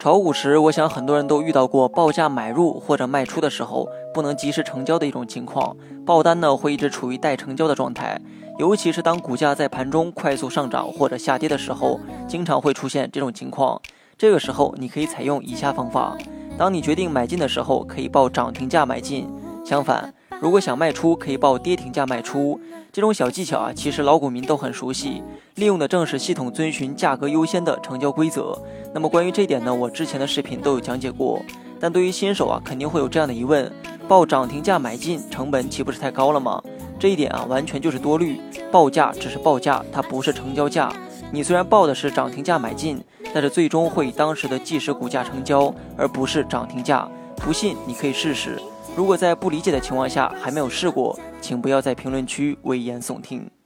炒股时，我想很多人都遇到过报价买入或者卖出的时候不能及时成交的一种情况，报单呢会一直处于待成交的状态。尤其是当股价在盘中快速上涨或者下跌的时候，经常会出现这种情况。这个时候，你可以采用以下方法：当你决定买进的时候，可以报涨停价买进；相反，如果想卖出，可以报跌停价卖出。这种小技巧啊，其实老股民都很熟悉，利用的正是系统遵循价格优先的成交规则。那么关于这点呢，我之前的视频都有讲解过。但对于新手啊，肯定会有这样的疑问：报涨停价买进，成本岂不是太高了吗？这一点啊，完全就是多虑。报价只是报价，它不是成交价。你虽然报的是涨停价买进，但是最终会以当时的即时股价成交，而不是涨停价。不信你可以试试。如果在不理解的情况下还没有试过，请不要在评论区危言耸听。